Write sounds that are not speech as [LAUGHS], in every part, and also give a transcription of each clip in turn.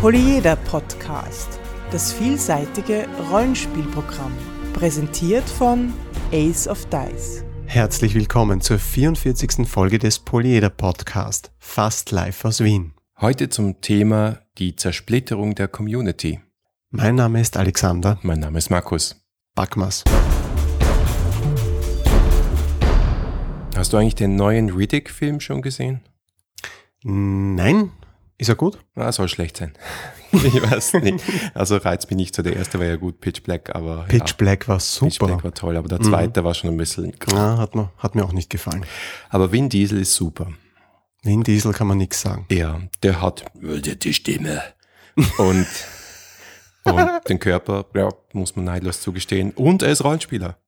Polyeder Podcast, das vielseitige Rollenspielprogramm, präsentiert von Ace of Dice. Herzlich willkommen zur 44. Folge des Polyeder Podcast, fast live aus Wien. Heute zum Thema die Zersplitterung der Community. Mein Name ist Alexander. Mein Name ist Markus. Backmas. Hast du eigentlich den neuen Riddick-Film schon gesehen? Nein. Ist er gut? Ah, soll schlecht sein. [LAUGHS] ich weiß nicht. Also reizt mich nicht so. Der erste war ja gut, Pitch Black, aber. Pitch ja, Black war super. Pitch Black war toll, aber der zweite mhm. war schon ein bisschen. Ja, hat mir, hat mir auch nicht gefallen. Aber Vin Diesel ist super. Vin Diesel kann man nichts sagen. Ja, der hat die Stimme und, [LAUGHS] und den Körper, ja, muss man neidlos zugestehen. Und er ist Rollenspieler.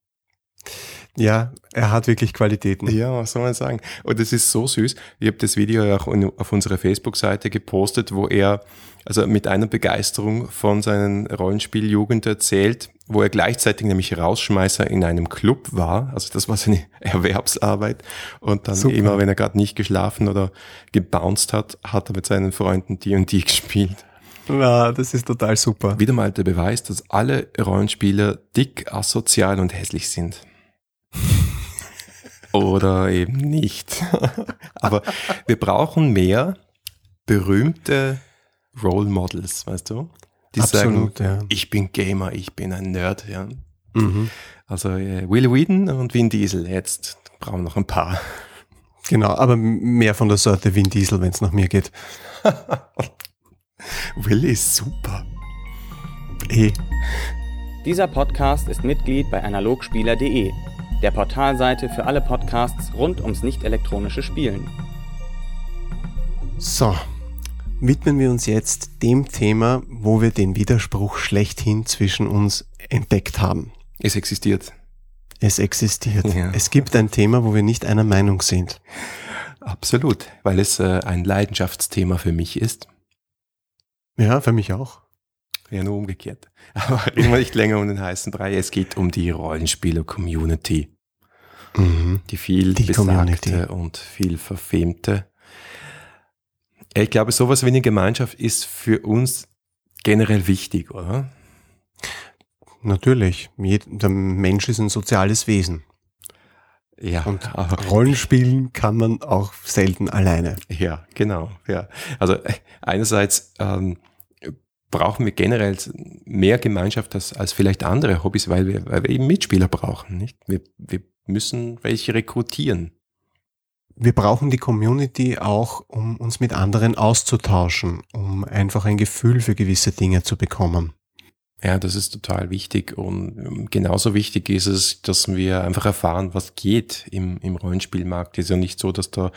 Ja, er hat wirklich Qualitäten. Ja, was soll man sagen? Und es ist so süß. Ich habe das Video ja auch auf unserer Facebook-Seite gepostet, wo er also mit einer Begeisterung von seinen Rollenspieljugend erzählt, wo er gleichzeitig nämlich Rausschmeißer in einem Club war. Also das war seine [LAUGHS] Erwerbsarbeit. Und dann Super. immer, wenn er gerade nicht geschlafen oder gebounced hat, hat er mit seinen Freunden D&D [LAUGHS] gespielt. Ja, das ist total super. Wieder mal der Beweis, dass alle Rollenspieler dick, asozial und hässlich sind. Oder eben nicht. [LAUGHS] Aber wir brauchen mehr berühmte Role Models, weißt du? Die Absolut, sagen, ja. ich bin Gamer, ich bin ein Nerd, ja. Mhm. Also äh, Will Whedon und Vin Diesel, jetzt brauchen wir noch ein paar. Genau, aber mehr von der Sorte Vin Diesel, wenn es nach mir geht. [LAUGHS] Will ist super. Eh. Dieser Podcast ist Mitglied bei analogspieler.de der Portalseite für alle Podcasts rund ums nicht elektronische Spielen. So, widmen wir uns jetzt dem Thema, wo wir den Widerspruch schlechthin zwischen uns entdeckt haben. Es existiert. Es existiert. Ja. Es gibt ein Thema, wo wir nicht einer Meinung sind. Absolut, weil es äh, ein Leidenschaftsthema für mich ist. Ja, für mich auch. Ja, nur umgekehrt. [LAUGHS] Aber reden wir nicht länger um den heißen Brei. Es geht um die Rollenspieler-Community. Mhm. Die viel die besagte Community. und viel verfemte. Ich glaube, sowas wie eine Gemeinschaft ist für uns generell wichtig, oder? Natürlich. Der Mensch ist ein soziales Wesen. Ja, und Rollenspielen kann man auch selten alleine. Ja, genau. Ja, also einerseits ähm, brauchen wir generell mehr Gemeinschaft als, als vielleicht andere Hobbys, weil wir, weil wir eben Mitspieler brauchen. Nicht? Wir, wir müssen welche rekrutieren. Wir brauchen die Community auch, um uns mit anderen auszutauschen, um einfach ein Gefühl für gewisse Dinge zu bekommen. Ja, das ist total wichtig und ähm, genauso wichtig ist es, dass wir einfach erfahren, was geht im, im Rollenspielmarkt. Es ist ja nicht so, dass da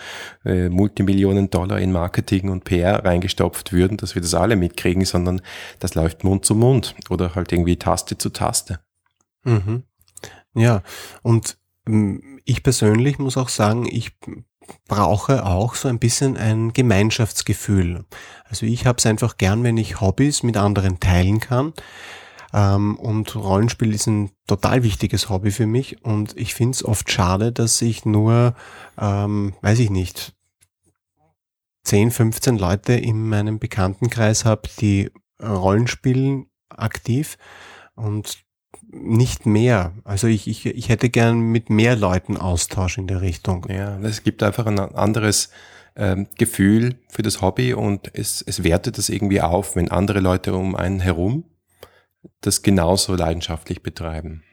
äh, Multimillionen Dollar in Marketing und PR reingestopft würden, dass wir das alle mitkriegen, sondern das läuft Mund zu Mund oder halt irgendwie Taste zu Taste. Mhm. Ja, und ähm, ich persönlich muss auch sagen, ich brauche auch so ein bisschen ein Gemeinschaftsgefühl. Also ich habe es einfach gern, wenn ich Hobbys mit anderen teilen kann. Ähm, und Rollenspiel ist ein total wichtiges Hobby für mich. Und ich finde es oft schade, dass ich nur, ähm, weiß ich nicht, 10, 15 Leute in meinem Bekanntenkreis habe, die Rollenspielen aktiv. Und nicht mehr. Also ich, ich, ich hätte gern mit mehr Leuten Austausch in der Richtung. Ja, es gibt einfach ein anderes ähm, Gefühl für das Hobby und es, es wertet das irgendwie auf, wenn andere Leute um einen herum das genauso leidenschaftlich betreiben.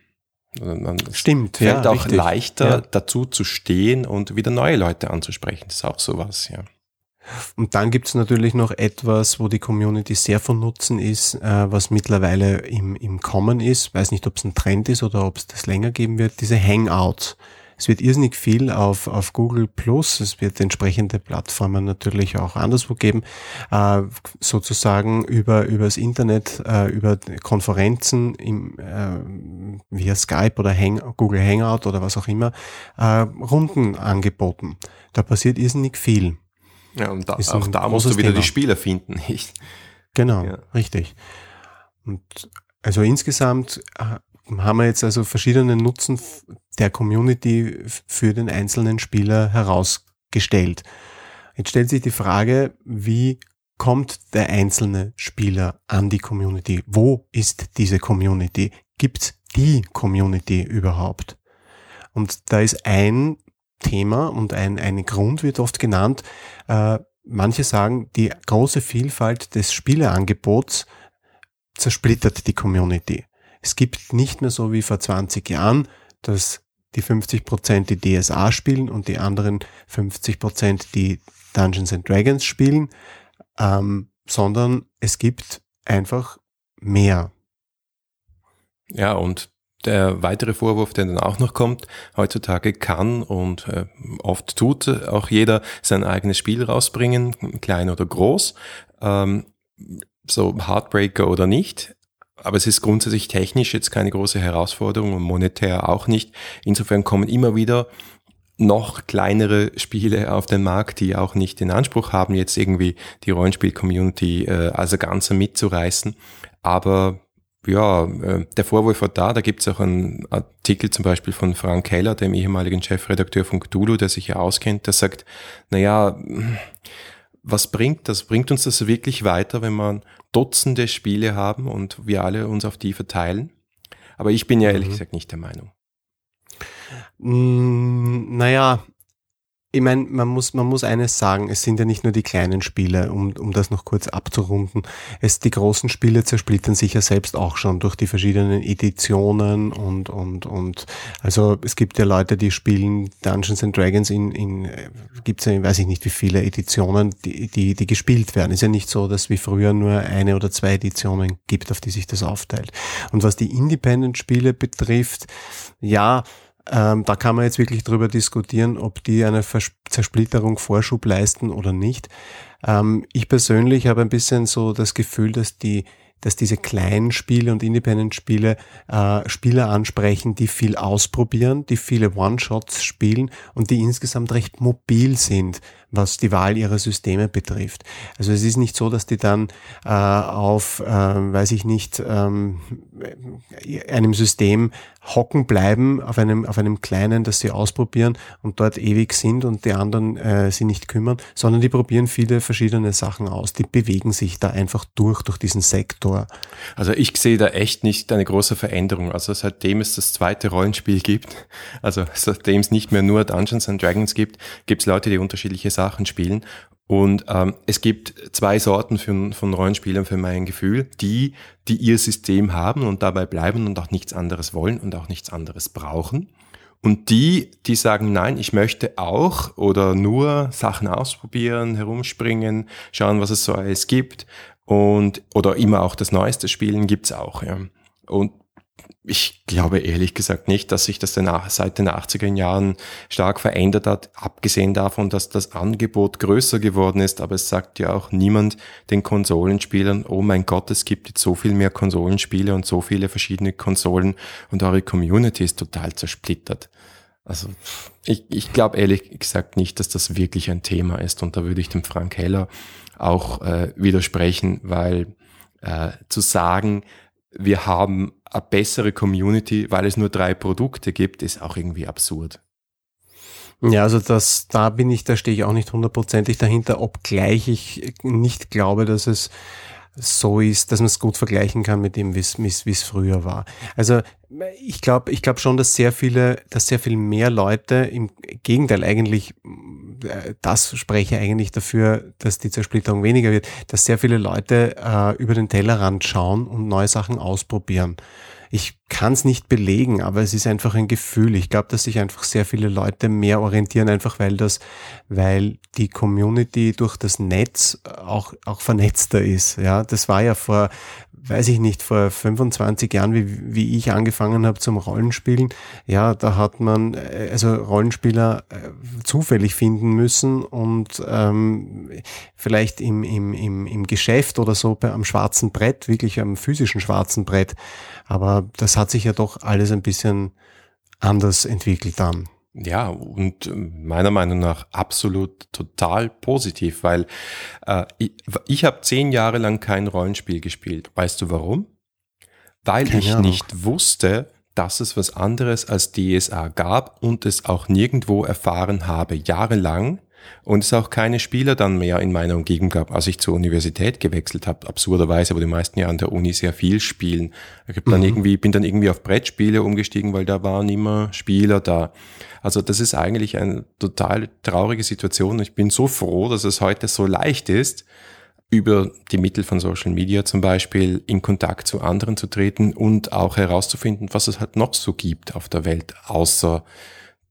Man, Stimmt, fällt ja, auch richtig. leichter ja. dazu zu stehen und wieder neue Leute anzusprechen. Das ist auch sowas, ja. Und dann gibt es natürlich noch etwas, wo die Community sehr von Nutzen ist, äh, was mittlerweile im, im Kommen ist. Weiß nicht, ob es ein Trend ist oder ob es das länger geben wird, diese Hangouts. Es wird irrsinnig viel auf, auf Google Plus, es wird entsprechende Plattformen natürlich auch anderswo geben, äh, sozusagen über, über das Internet, äh, über Konferenzen im, äh, via Skype oder Hang, Google Hangout oder was auch immer, äh, Runden angeboten. Da passiert irrsinnig viel. Ja, und da, auch da musst du wieder Thema. die Spieler finden, [LAUGHS] nicht? Genau, ja. richtig. Und also insgesamt äh, haben wir jetzt also verschiedene Nutzen der Community für den einzelnen Spieler herausgestellt. Jetzt stellt sich die Frage, wie kommt der einzelne Spieler an die Community? Wo ist diese Community? Gibt's die Community überhaupt? Und da ist ein Thema und ein, ein Grund wird oft genannt. Äh, manche sagen, die große Vielfalt des Spieleangebots zersplittert die Community. Es gibt nicht mehr so wie vor 20 Jahren, dass die 50 Prozent die DSA spielen und die anderen 50 Prozent die Dungeons and Dragons spielen, ähm, sondern es gibt einfach mehr. Ja, und der weitere Vorwurf, der dann auch noch kommt, heutzutage kann und äh, oft tut auch jeder sein eigenes Spiel rausbringen, klein oder groß, ähm, so Heartbreaker oder nicht. Aber es ist grundsätzlich technisch jetzt keine große Herausforderung und monetär auch nicht. Insofern kommen immer wieder noch kleinere Spiele auf den Markt, die auch nicht den Anspruch haben, jetzt irgendwie die Rollenspiel-Community äh, als Ganze mitzureißen. Aber ja, äh, der Vorwurf war da, da gibt es auch einen Artikel zum Beispiel von Frank Keller, dem ehemaligen Chefredakteur von Cthulhu, der sich ja auskennt, der sagt, naja, was bringt das? Bringt uns das wirklich weiter, wenn man Dutzende Spiele haben und wir alle uns auf die verteilen? Aber ich bin ja ehrlich mhm. gesagt nicht der Meinung. Mm, naja, ich meine, man muss, man muss eines sagen, es sind ja nicht nur die kleinen Spiele, um, um das noch kurz abzurunden. Es, die großen Spiele zersplittern sich ja selbst auch schon durch die verschiedenen Editionen und, und, und, also es gibt ja Leute, die spielen Dungeons and Dragons in, in gibt's ja, weiß ich nicht wie viele Editionen, die, die, die gespielt werden. Ist ja nicht so, dass wie früher nur eine oder zwei Editionen gibt, auf die sich das aufteilt. Und was die Independent-Spiele betrifft, ja, ähm, da kann man jetzt wirklich drüber diskutieren, ob die eine Vers Zersplitterung Vorschub leisten oder nicht. Ähm, ich persönlich habe ein bisschen so das Gefühl, dass die dass diese kleinen Spiele und Independent-Spiele äh, Spieler ansprechen, die viel ausprobieren, die viele One-Shots spielen und die insgesamt recht mobil sind was die Wahl ihrer Systeme betrifft. Also es ist nicht so, dass die dann äh, auf, äh, weiß ich nicht, ähm, einem System hocken bleiben, auf einem, auf einem kleinen, das sie ausprobieren und dort ewig sind und die anderen äh, sie nicht kümmern, sondern die probieren viele verschiedene Sachen aus. Die bewegen sich da einfach durch, durch diesen Sektor. Also ich sehe da echt nicht eine große Veränderung. Also seitdem es das zweite Rollenspiel gibt, also seitdem es nicht mehr nur Dungeons and Dragons gibt, gibt es Leute, die unterschiedliche Sachen spielen. Und ähm, es gibt zwei Sorten von, von Rollenspielern für mein Gefühl, die, die ihr System haben und dabei bleiben und auch nichts anderes wollen und auch nichts anderes brauchen. Und die, die sagen, nein, ich möchte auch oder nur Sachen ausprobieren, herumspringen, schauen, was es so alles gibt und oder immer auch das Neueste spielen, gibt's auch. Ja. Und ich glaube ehrlich gesagt nicht, dass sich das seit den 80er Jahren stark verändert hat, abgesehen davon, dass das Angebot größer geworden ist, aber es sagt ja auch niemand den Konsolenspielern, oh mein Gott, es gibt jetzt so viel mehr Konsolenspiele und so viele verschiedene Konsolen und eure Community ist total zersplittert. Also ich, ich glaube ehrlich gesagt nicht, dass das wirklich ein Thema ist und da würde ich dem Frank Heller auch äh, widersprechen, weil äh, zu sagen, wir haben eine bessere Community, weil es nur drei Produkte gibt, ist auch irgendwie absurd. Ja, also das, da bin ich, da stehe ich auch nicht hundertprozentig dahinter, obgleich ich nicht glaube, dass es so ist, dass man es gut vergleichen kann mit dem, wie es früher war. Also ich glaube ich glaube schon, dass sehr viele, dass sehr viel mehr Leute, im Gegenteil eigentlich, äh, das spreche eigentlich dafür, dass die Zersplitterung weniger wird, dass sehr viele Leute äh, über den Tellerrand schauen und neue Sachen ausprobieren. Ich kann es nicht belegen, aber es ist einfach ein Gefühl. Ich glaube, dass sich einfach sehr viele Leute mehr orientieren, einfach weil das, weil die Community durch das Netz auch, auch vernetzter ist. Ja, das war ja vor weiß ich nicht, vor 25 Jahren, wie, wie ich angefangen habe zum Rollenspielen, ja, da hat man äh, also Rollenspieler äh, zufällig finden müssen und ähm, vielleicht im, im, im, im Geschäft oder so bei, am schwarzen Brett, wirklich am physischen schwarzen Brett. Aber das hat sich ja doch alles ein bisschen anders entwickelt dann. Ja, und äh, meiner Meinung nach absolut total positiv, weil äh, ich, ich habe zehn Jahre lang kein Rollenspiel gespielt. Weißt du warum? Weil Keine ich Ahnung. nicht wusste, dass es was anderes als DSA gab und es auch nirgendwo erfahren habe, jahrelang, Und es auch keine Spieler dann mehr in meiner Umgebung gab, als ich zur Universität gewechselt habe. Absurderweise, aber die meisten ja an der Uni sehr viel spielen. Ich hab dann mhm. irgendwie, bin dann irgendwie auf Brettspiele umgestiegen, weil da waren immer Spieler da. Also das ist eigentlich eine total traurige Situation. Ich bin so froh, dass es heute so leicht ist, über die Mittel von Social Media zum Beispiel in Kontakt zu anderen zu treten und auch herauszufinden, was es halt noch so gibt auf der Welt, außer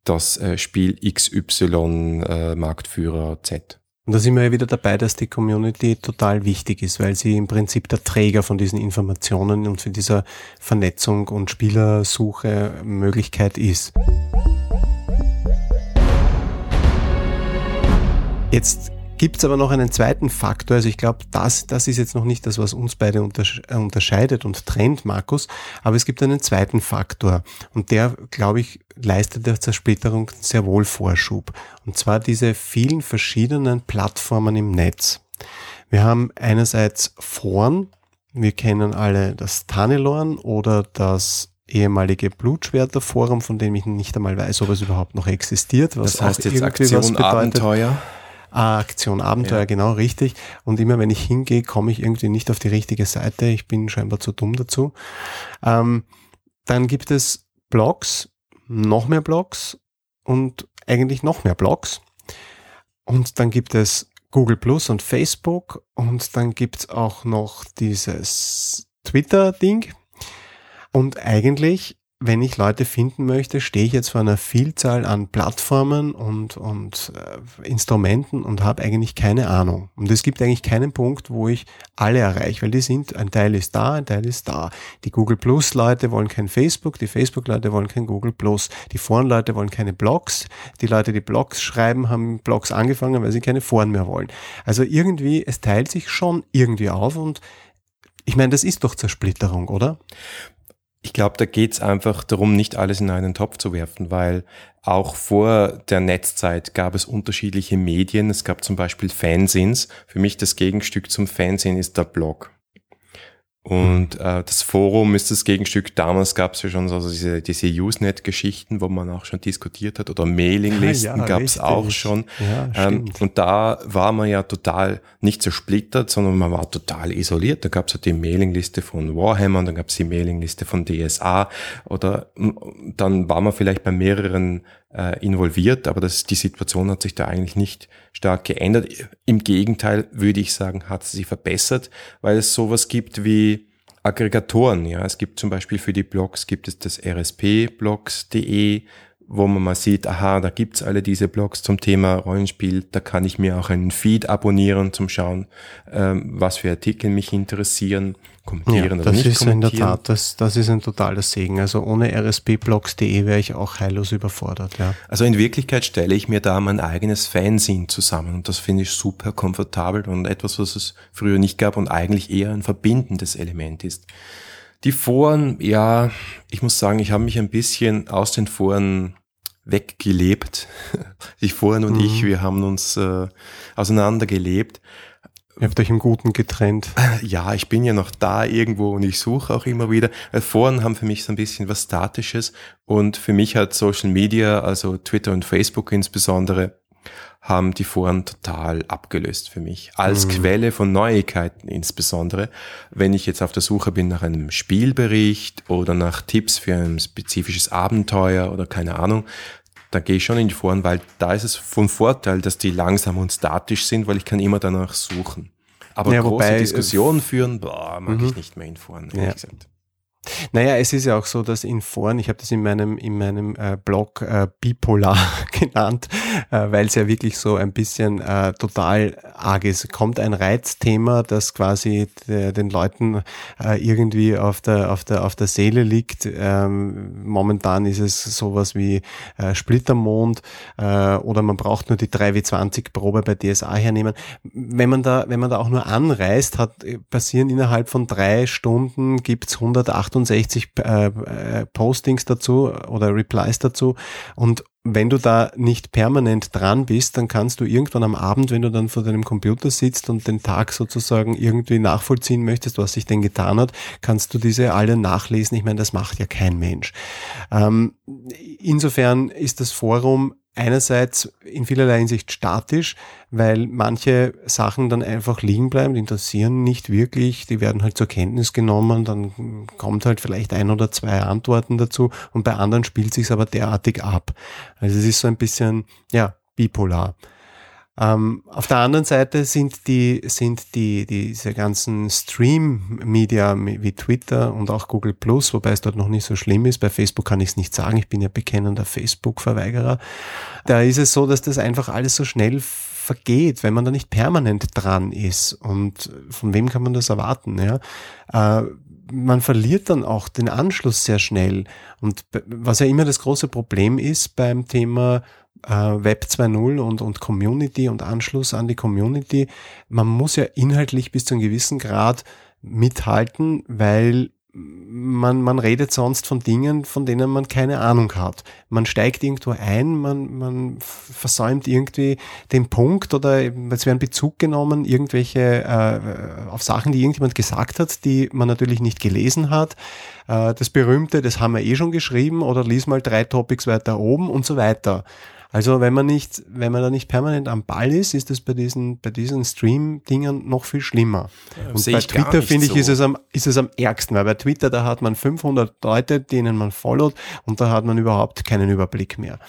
das äh, Spiel XY äh, Marktführer Z. Und da sind wir ja wieder dabei, dass die Community total wichtig ist, weil sie im Prinzip der Träger von diesen Informationen und von dieser Vernetzung und Spielersuche Möglichkeit ist. Jetzt Gibt es aber noch einen zweiten Faktor, also ich glaube, das, das ist jetzt noch nicht das, was uns beide äh, unterscheidet und trennt, Markus, aber es gibt einen zweiten Faktor und der, glaube ich, leistet der Zersplitterung sehr wohl Vorschub. Und zwar diese vielen verschiedenen Plattformen im Netz. Wir haben einerseits Foren, wir kennen alle das Tanelorn oder das ehemalige Blutschwerterforum, von dem ich nicht einmal weiß, ob es überhaupt noch existiert. Was das heißt jetzt Aktion Abenteuer. Ah, Aktion Abenteuer, ja. genau richtig. Und immer wenn ich hingehe, komme ich irgendwie nicht auf die richtige Seite. Ich bin scheinbar zu dumm dazu. Ähm, dann gibt es Blogs, noch mehr Blogs und eigentlich noch mehr Blogs. Und dann gibt es Google Plus und Facebook und dann gibt's auch noch dieses Twitter-Ding. Und eigentlich wenn ich Leute finden möchte, stehe ich jetzt vor einer Vielzahl an Plattformen und, und äh, Instrumenten und habe eigentlich keine Ahnung. Und es gibt eigentlich keinen Punkt, wo ich alle erreiche, weil die sind, ein Teil ist da, ein Teil ist da. Die Google Plus Leute wollen kein Facebook, die Facebook Leute wollen kein Google Plus, die Foren Leute wollen keine Blogs, die Leute, die Blogs schreiben, haben Blogs angefangen, weil sie keine Foren mehr wollen. Also irgendwie, es teilt sich schon irgendwie auf und ich meine, das ist doch Zersplitterung, oder? Ich glaube, da geht's einfach darum, nicht alles in einen Topf zu werfen, weil auch vor der Netzzeit gab es unterschiedliche Medien. Es gab zum Beispiel Fanzines. Für mich das Gegenstück zum Fanzine ist der Blog. Und äh, das Forum ist das Gegenstück. Damals gab es ja schon so diese, diese Usenet-Geschichten, wo man auch schon diskutiert hat, oder Mailinglisten ja, ja, gab es auch schon. Ja, ähm, und da war man ja total nicht zersplittert, sondern man war total isoliert. Da gab es ja die Mailingliste von Warhammer, dann gab es die Mailingliste von DSA, oder dann war man vielleicht bei mehreren äh, involviert, aber das, die Situation hat sich da eigentlich nicht stark geändert. Im Gegenteil würde ich sagen, hat sie verbessert, weil es sowas gibt wie Aggregatoren. Ja, es gibt zum Beispiel für die Blogs gibt es das rspblogs.de, wo man mal sieht, aha, da gibt's alle diese Blogs zum Thema Rollenspiel, da kann ich mir auch einen Feed abonnieren zum Schauen, ähm, was für Artikel mich interessieren, kommentieren ja, oder nicht ist kommentieren. in der Tat, das, das ist ein totaler Segen. Also ohne rspblogs.de wäre ich auch heillos überfordert. Ja. Also in Wirklichkeit stelle ich mir da mein eigenes Fanzine zusammen und das finde ich super komfortabel und etwas, was es früher nicht gab und eigentlich eher ein verbindendes Element ist. Die Foren, ja, ich muss sagen, ich habe mich ein bisschen aus den Foren weggelebt. [LAUGHS] Die Foren und mhm. ich, wir haben uns äh, auseinandergelebt. Ihr habt euch im Guten getrennt. Ja, ich bin ja noch da irgendwo und ich suche auch immer wieder. Foren haben für mich so ein bisschen was Statisches und für mich hat Social Media, also Twitter und Facebook insbesondere, haben die Foren total abgelöst für mich. Als mhm. Quelle von Neuigkeiten insbesondere. Wenn ich jetzt auf der Suche bin nach einem Spielbericht oder nach Tipps für ein spezifisches Abenteuer oder keine Ahnung, dann gehe ich schon in die Foren, weil da ist es von Vorteil, dass die langsam und statisch sind, weil ich kann immer danach suchen. Aber ja, große wobei, äh, Diskussionen führen, boah, mag ich mhm. nicht mehr in Foren, ehrlich ja. gesagt. Naja, es ist ja auch so, dass in Foren, ich habe das in meinem, in meinem äh, Blog äh, bipolar [LAUGHS] genannt, äh, weil es ja wirklich so ein bisschen äh, total arg ist. Kommt ein Reizthema, das quasi de, den Leuten äh, irgendwie auf der, auf, der, auf der Seele liegt. Ähm, momentan ist es sowas wie äh, Splittermond äh, oder man braucht nur die 3W20-Probe bei DSA hernehmen. Wenn man da, wenn man da auch nur anreist, hat, passieren innerhalb von drei Stunden gibt's 108 68 äh, äh, Postings dazu oder Replies dazu und wenn du da nicht permanent dran bist, dann kannst du irgendwann am Abend, wenn du dann vor deinem Computer sitzt und den Tag sozusagen irgendwie nachvollziehen möchtest, was sich denn getan hat, kannst du diese alle nachlesen. Ich meine, das macht ja kein Mensch. Ähm, insofern ist das Forum einerseits in vielerlei Hinsicht statisch, weil manche Sachen dann einfach liegen bleiben, die interessieren nicht wirklich, die werden halt zur Kenntnis genommen, dann kommt halt vielleicht ein oder zwei Antworten dazu und bei anderen spielt sich's aber derartig ab. Also es ist so ein bisschen, ja, bipolar. Ähm, auf der anderen Seite sind die, sind die, diese ganzen Stream-Media wie Twitter und auch Google Plus, wobei es dort noch nicht so schlimm ist. Bei Facebook kann ich es nicht sagen. Ich bin ja bekennender Facebook-Verweigerer. Da ist es so, dass das einfach alles so schnell vergeht, wenn man da nicht permanent dran ist. Und von wem kann man das erwarten? Ja? Äh, man verliert dann auch den Anschluss sehr schnell. Und was ja immer das große Problem ist beim Thema äh, Web 2.0 und, und Community und Anschluss an die Community. Man muss ja inhaltlich bis zu einem gewissen Grad mithalten, weil man, man redet sonst von Dingen, von denen man keine Ahnung hat. Man steigt irgendwo ein, man, man versäumt irgendwie den Punkt oder es werden Bezug genommen, irgendwelche äh, auf Sachen, die irgendjemand gesagt hat, die man natürlich nicht gelesen hat. Äh, das berühmte, das haben wir eh schon geschrieben oder lies mal drei Topics weiter oben und so weiter. Also wenn man nicht, wenn man da nicht permanent am Ball ist, ist es bei diesen, bei diesen Stream-Dingern noch viel schlimmer. Ja, und bei Twitter finde ich, so. ist es am, ist es am ärgsten, weil bei Twitter, da hat man 500 Leute, denen man followt und da hat man überhaupt keinen Überblick mehr.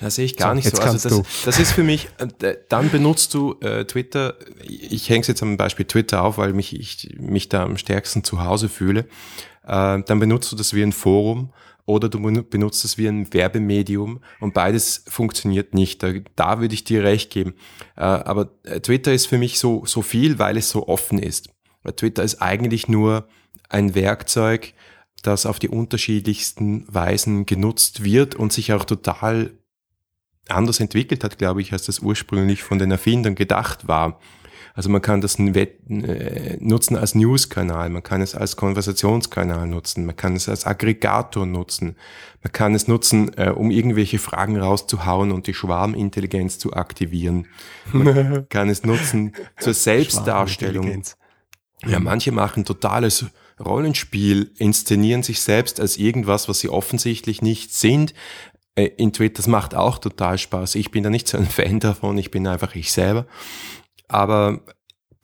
Das sehe ich gar so, nicht so. Also das, das, ist für mich, äh, dann benutzt du äh, Twitter, ich hänge es jetzt am Beispiel Twitter auf, weil mich, ich mich da am stärksten zu Hause fühle, äh, dann benutzt du das wie ein Forum oder du benutzt es wie ein Werbemedium und beides funktioniert nicht. Da, da würde ich dir recht geben. Äh, aber äh, Twitter ist für mich so, so viel, weil es so offen ist. Twitter ist eigentlich nur ein Werkzeug, das auf die unterschiedlichsten Weisen genutzt wird und sich auch total anders entwickelt hat, glaube ich, als das ursprünglich von den Erfindern gedacht war. Also man kann das äh, nutzen als News-Kanal, man kann es als Konversationskanal nutzen, man kann es als Aggregator nutzen, man kann es nutzen, äh, um irgendwelche Fragen rauszuhauen und die Schwarmintelligenz zu aktivieren. Man [LAUGHS] kann es nutzen zur Selbstdarstellung. Ja, manche machen totales Rollenspiel, inszenieren sich selbst als irgendwas, was sie offensichtlich nicht sind. Äh, in Twitter, das macht auch total Spaß. Ich bin da nicht so ein [LAUGHS] Fan davon, ich bin einfach ich selber. Aber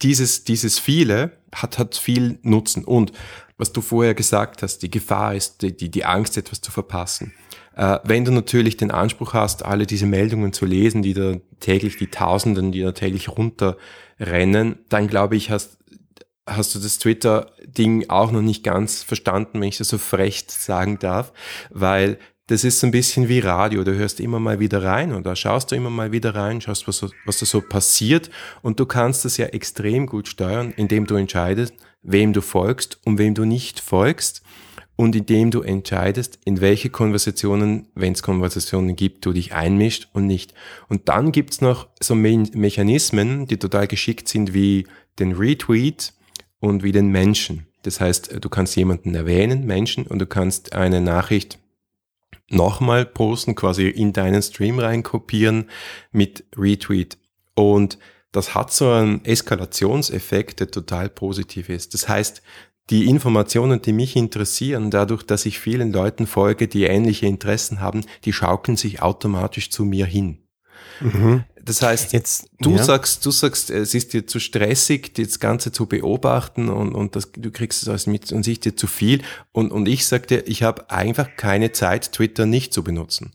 dieses, dieses viele hat, hat viel Nutzen. Und was du vorher gesagt hast, die Gefahr ist die, die, die Angst, etwas zu verpassen. Äh, wenn du natürlich den Anspruch hast, alle diese Meldungen zu lesen, die da täglich, die Tausenden, die da täglich runterrennen, dann glaube ich, hast, hast du das Twitter-Ding auch noch nicht ganz verstanden, wenn ich das so frech sagen darf, weil das ist so ein bisschen wie Radio. Du hörst immer mal wieder rein und da schaust du immer mal wieder rein, schaust, was, was da so passiert und du kannst das ja extrem gut steuern, indem du entscheidest, wem du folgst und wem du nicht folgst und indem du entscheidest, in welche Konversationen, wenn es Konversationen gibt, du dich einmischt und nicht. Und dann gibt's noch so Me Mechanismen, die total geschickt sind wie den Retweet und wie den Menschen. Das heißt, du kannst jemanden erwähnen, Menschen, und du kannst eine Nachricht nochmal posten, quasi in deinen Stream reinkopieren mit Retweet. Und das hat so einen Eskalationseffekt, der total positiv ist. Das heißt, die Informationen, die mich interessieren, dadurch, dass ich vielen Leuten folge, die ähnliche Interessen haben, die schaukeln sich automatisch zu mir hin. Mhm. Das heißt, jetzt du ja. sagst, du sagst, es ist dir zu stressig, das Ganze zu beobachten und, und das, du kriegst es alles mit und sich dir zu viel. Und, und ich sagte, ich habe einfach keine Zeit, Twitter nicht zu benutzen.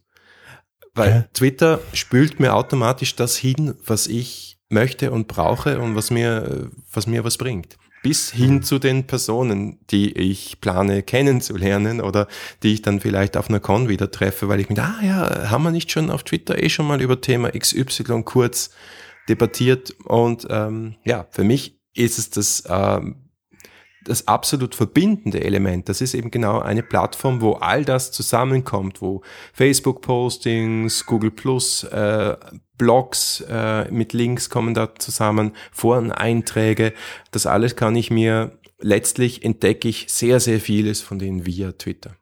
Weil ja. Twitter spült mir automatisch das hin, was ich möchte und brauche und was mir, was mir was bringt bis hin zu den Personen, die ich plane kennenzulernen oder die ich dann vielleicht auf einer Con wieder treffe, weil ich mir, ah ja, haben wir nicht schon auf Twitter eh schon mal über Thema XY kurz debattiert? Und ähm, ja, für mich ist es das ähm, das absolut verbindende Element. Das ist eben genau eine Plattform, wo all das zusammenkommt, wo Facebook-Postings, Google Plus, äh, Blogs äh, mit Links kommen da zusammen, Foreneinträge. Das alles kann ich mir, letztlich entdecke ich sehr, sehr vieles von denen via Twitter.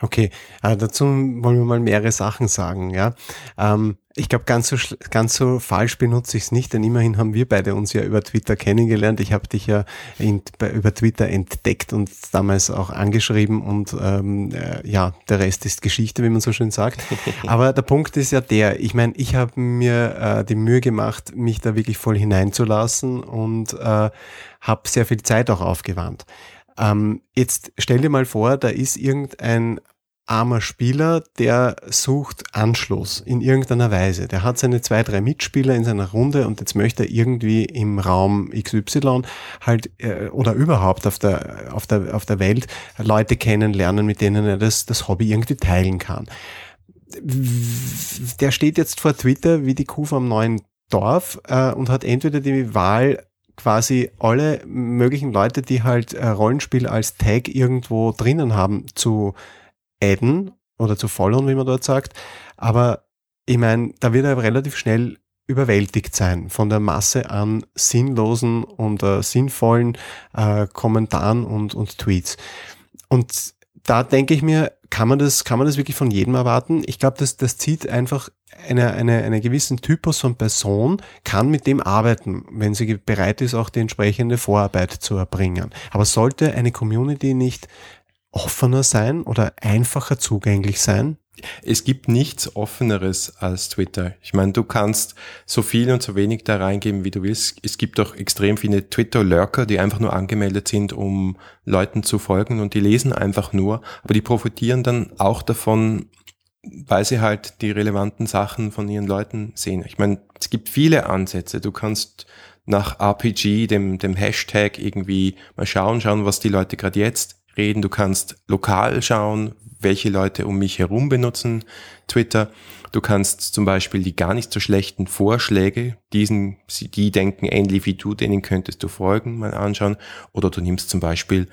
Okay, äh, dazu wollen wir mal mehrere Sachen sagen. Ja, ähm, ich glaube, ganz so ganz so falsch benutze ich es nicht, denn immerhin haben wir beide uns ja über Twitter kennengelernt. Ich habe dich ja in, bei, über Twitter entdeckt und damals auch angeschrieben und ähm, äh, ja, der Rest ist Geschichte, wie man so schön sagt. [LAUGHS] Aber der Punkt ist ja der, ich meine, ich habe mir äh, die Mühe gemacht, mich da wirklich voll hineinzulassen und äh, habe sehr viel Zeit auch aufgewandt. Ähm, jetzt stell dir mal vor, da ist irgendein armer Spieler, der sucht Anschluss in irgendeiner Weise. Der hat seine zwei, drei Mitspieler in seiner Runde und jetzt möchte er irgendwie im Raum XY halt äh, oder überhaupt auf der, auf, der, auf der Welt Leute kennenlernen, mit denen er das, das Hobby irgendwie teilen kann. Der steht jetzt vor Twitter wie die Kuh vom neuen Dorf äh, und hat entweder die Wahl, quasi alle möglichen Leute, die halt äh, Rollenspiel als Tag irgendwo drinnen haben, zu adden oder zu followen, wie man dort sagt. Aber ich meine, da wird er relativ schnell überwältigt sein von der Masse an sinnlosen und äh, sinnvollen äh, Kommentaren und, und Tweets. Und da denke ich mir, kann man das, kann man das wirklich von jedem erwarten? Ich glaube, das, das zieht einfach eine, eine, eine gewissen Typus von Person kann mit dem arbeiten, wenn sie bereit ist, auch die entsprechende Vorarbeit zu erbringen. Aber sollte eine Community nicht offener sein oder einfacher zugänglich sein? Es gibt nichts offeneres als Twitter. Ich meine, du kannst so viel und so wenig da reingeben, wie du willst. Es gibt auch extrem viele Twitter-Lurker, die einfach nur angemeldet sind, um Leuten zu folgen und die lesen einfach nur, aber die profitieren dann auch davon, weil sie halt die relevanten Sachen von ihren Leuten sehen. Ich meine, es gibt viele Ansätze. Du kannst nach RPG, dem, dem Hashtag irgendwie mal schauen, schauen, was die Leute gerade jetzt reden. Du kannst lokal schauen, welche Leute um mich herum benutzen Twitter. Du kannst zum Beispiel die gar nicht so schlechten Vorschläge, diesen, die denken ähnlich wie du, denen könntest du folgen, mal anschauen. Oder du nimmst zum Beispiel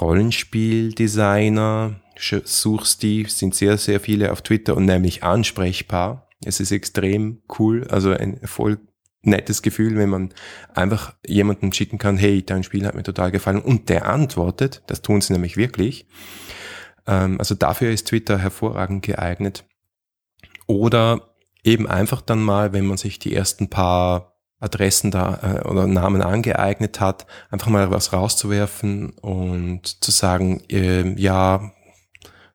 Rollenspieldesigner, suchst die, sind sehr, sehr viele auf Twitter und nämlich ansprechbar. Es ist extrem cool, also ein voll nettes Gefühl, wenn man einfach jemanden schicken kann, hey, dein Spiel hat mir total gefallen und der antwortet, das tun sie nämlich wirklich. Ähm, also dafür ist Twitter hervorragend geeignet. Oder eben einfach dann mal, wenn man sich die ersten paar Adressen da äh, oder Namen angeeignet hat, einfach mal was rauszuwerfen und zu sagen, äh, ja,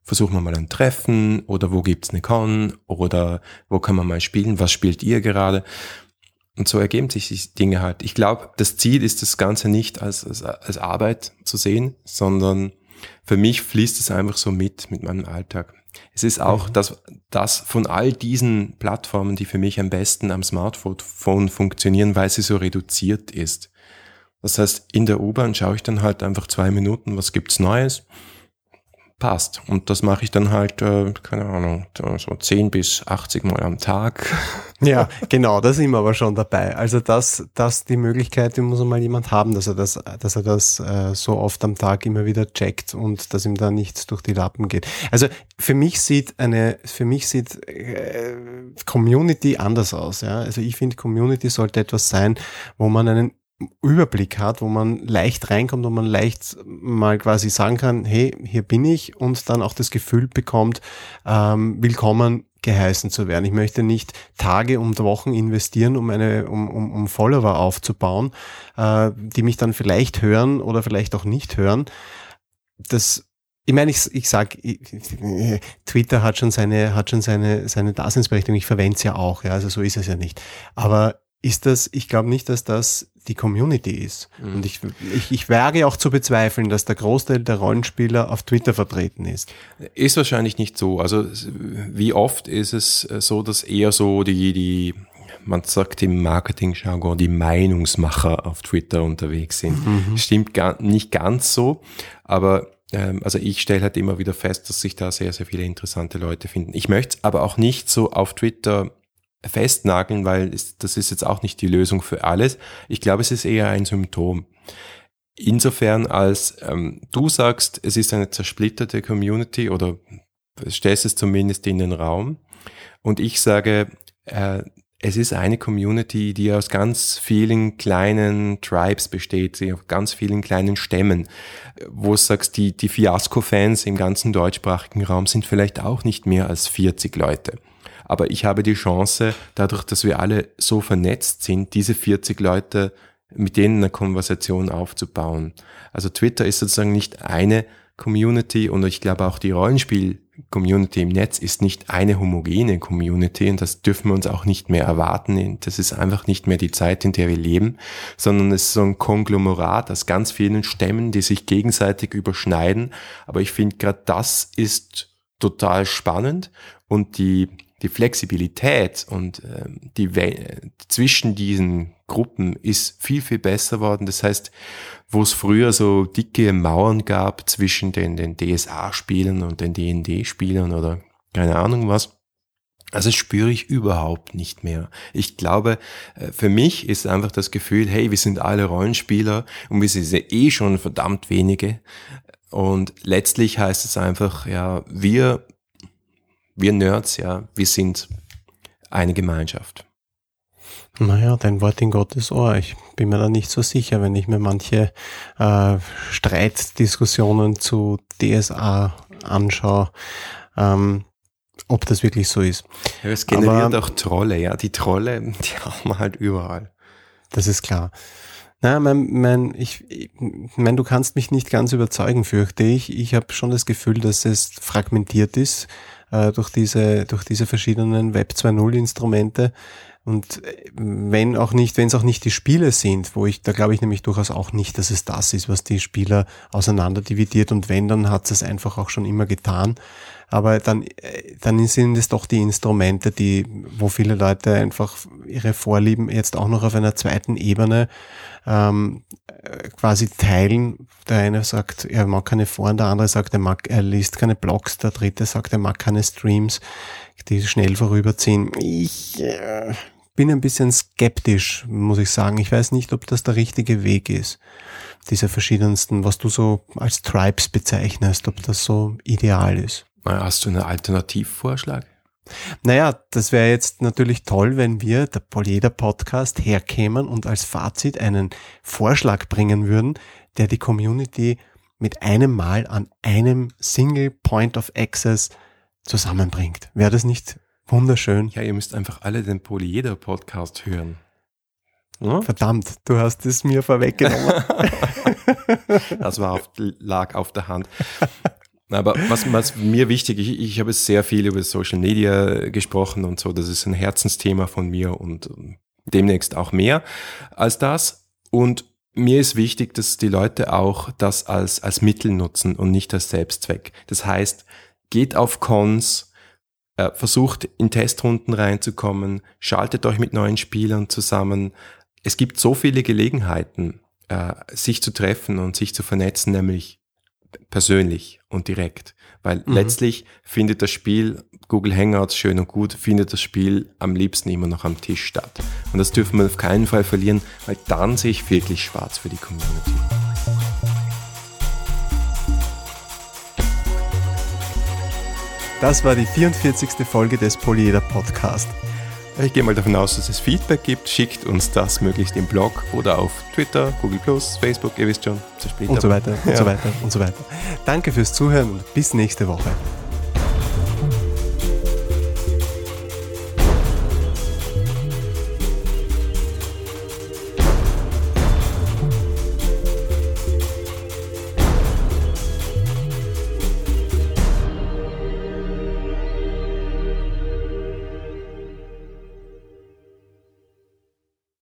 versuchen wir mal ein Treffen oder wo gibt's eine Con oder wo kann man mal spielen, was spielt ihr gerade? Und so ergeben sich die Dinge halt. Ich glaube, das Ziel ist das Ganze nicht als, als, als Arbeit zu sehen, sondern für mich fließt es einfach so mit, mit meinem Alltag. Es ist auch mhm. das, das von all diesen Plattformen, die für mich am besten am Smartphone funktionieren, weil sie so reduziert ist. Das heißt, in der U-Bahn schaue ich dann halt einfach zwei Minuten, was gibt's Neues passt. Und das mache ich dann halt, äh, keine Ahnung, so 10 bis 80 Mal am Tag. [LAUGHS] Ja, genau, da sind wir aber schon dabei. Also das, das die Möglichkeit, die muss mal jemand haben, dass er das, dass er das äh, so oft am Tag immer wieder checkt und dass ihm da nichts durch die Lappen geht. Also für mich sieht eine, für mich sieht äh, Community anders aus. Ja? Also ich finde, Community sollte etwas sein, wo man einen Überblick hat, wo man leicht reinkommt und man leicht mal quasi sagen kann, hey, hier bin ich und dann auch das Gefühl bekommt, ähm, willkommen geheißen zu werden. Ich möchte nicht Tage und Wochen investieren, um eine, um, um, um Follower aufzubauen, äh, die mich dann vielleicht hören oder vielleicht auch nicht hören. Das ich meine, ich, ich sag, Twitter hat schon seine, hat schon seine, seine Daseinsberechtigung. Ich verwende es ja auch, ja, also so ist es ja nicht. Aber ist das, ich glaube nicht, dass das die Community ist. Mhm. Und ich, ich, ich wage auch zu bezweifeln, dass der Großteil der Rollenspieler auf Twitter vertreten ist. Ist wahrscheinlich nicht so. Also wie oft ist es äh, so, dass eher so die, die man sagt im Marketing-Jargon, die Meinungsmacher auf Twitter unterwegs sind. Mhm. Stimmt gar, nicht ganz so, aber ähm, also ich stelle halt immer wieder fest, dass sich da sehr, sehr viele interessante Leute finden. Ich möchte aber auch nicht so auf Twitter festnageln, weil das ist jetzt auch nicht die Lösung für alles. Ich glaube, es ist eher ein Symptom. Insofern, als ähm, du sagst, es ist eine zersplitterte Community oder stellst es zumindest in den Raum und ich sage, äh, es ist eine Community, die aus ganz vielen kleinen Tribes besteht, die aus ganz vielen kleinen Stämmen, wo du sagst, die, die Fiasco-Fans im ganzen deutschsprachigen Raum sind vielleicht auch nicht mehr als 40 Leute. Aber ich habe die Chance, dadurch, dass wir alle so vernetzt sind, diese 40 Leute mit denen eine Konversation aufzubauen. Also Twitter ist sozusagen nicht eine Community und ich glaube auch die Rollenspiel-Community im Netz ist nicht eine homogene Community und das dürfen wir uns auch nicht mehr erwarten. Das ist einfach nicht mehr die Zeit, in der wir leben, sondern es ist so ein Konglomerat aus ganz vielen Stämmen, die sich gegenseitig überschneiden. Aber ich finde gerade das ist total spannend und die die Flexibilität und äh, die zwischen diesen Gruppen ist viel, viel besser worden. Das heißt, wo es früher so dicke Mauern gab zwischen den, den DSA-Spielern und den D&D-Spielern oder keine Ahnung was, also spüre ich überhaupt nicht mehr. Ich glaube, äh, für mich ist einfach das Gefühl, hey, wir sind alle Rollenspieler und wir sind eh schon verdammt wenige. Und letztlich heißt es einfach, ja, wir wir Nerds, ja, wir sind eine Gemeinschaft. Naja, dein Wort in Gottes Ohr. Ich bin mir da nicht so sicher, wenn ich mir manche äh, Streitdiskussionen zu DSA anschaue, ähm, ob das wirklich so ist. Ja, es generiert Aber, auch Trolle, ja. Die Trolle, die [LAUGHS] haben wir halt überall. Das ist klar. Na, mein, mein, ich, ich mein, du kannst mich nicht ganz überzeugen, fürchte ich. Ich habe schon das Gefühl, dass es fragmentiert ist äh, durch, diese, durch diese verschiedenen Web 2.0 Instrumente. Und äh, wenn auch nicht, wenn es auch nicht die Spiele sind, wo ich, da glaube ich nämlich durchaus auch nicht, dass es das ist, was die Spieler auseinander dividiert und wenn, dann hat es einfach auch schon immer getan. Aber dann, äh, dann sind es doch die Instrumente, die, wo viele Leute einfach ihre Vorlieben jetzt auch noch auf einer zweiten Ebene ähm, äh, quasi teilen. Der eine sagt, er mag keine Foren, der andere sagt, er mag, er liest keine Blogs, der dritte sagt, er mag keine Streams, die schnell vorüberziehen. Ich äh, bin ein bisschen skeptisch, muss ich sagen. Ich weiß nicht, ob das der richtige Weg ist. Diese verschiedensten, was du so als Tribes bezeichnest, ob das so ideal ist. Hast du einen Alternativvorschlag? Naja, das wäre jetzt natürlich toll, wenn wir, der Polyeder Podcast, herkämen und als Fazit einen Vorschlag bringen würden, der die Community mit einem Mal an einem Single Point of Access zusammenbringt. Wäre das nicht wunderschön? Ja, ihr müsst einfach alle den Polyeder Podcast hören. Ja? Verdammt, du hast es mir vorweggenommen. [LAUGHS] das war auf, lag auf der Hand. Aber was, was mir wichtig ist, ich, ich habe sehr viel über Social Media gesprochen und so, das ist ein Herzensthema von mir und demnächst auch mehr als das. Und mir ist wichtig, dass die Leute auch das als, als Mittel nutzen und nicht als Selbstzweck. Das heißt, geht auf Cons, äh, versucht in Testrunden reinzukommen, schaltet euch mit neuen Spielern zusammen. Es gibt so viele Gelegenheiten, äh, sich zu treffen und sich zu vernetzen, nämlich persönlich und direkt. Weil mhm. letztlich findet das Spiel, Google Hangouts schön und gut, findet das Spiel am liebsten immer noch am Tisch statt. Und das dürfen wir auf keinen Fall verlieren, weil dann sehe ich wirklich schwarz für die Community. Das war die 44. Folge des Polyeder Podcast. Ich gehe mal davon aus, dass es Feedback gibt. Schickt uns das möglichst im Blog oder auf Twitter, Google Facebook, ihr wisst schon. Und so weiter und ja. so weiter und so weiter. Danke fürs Zuhören und bis nächste Woche.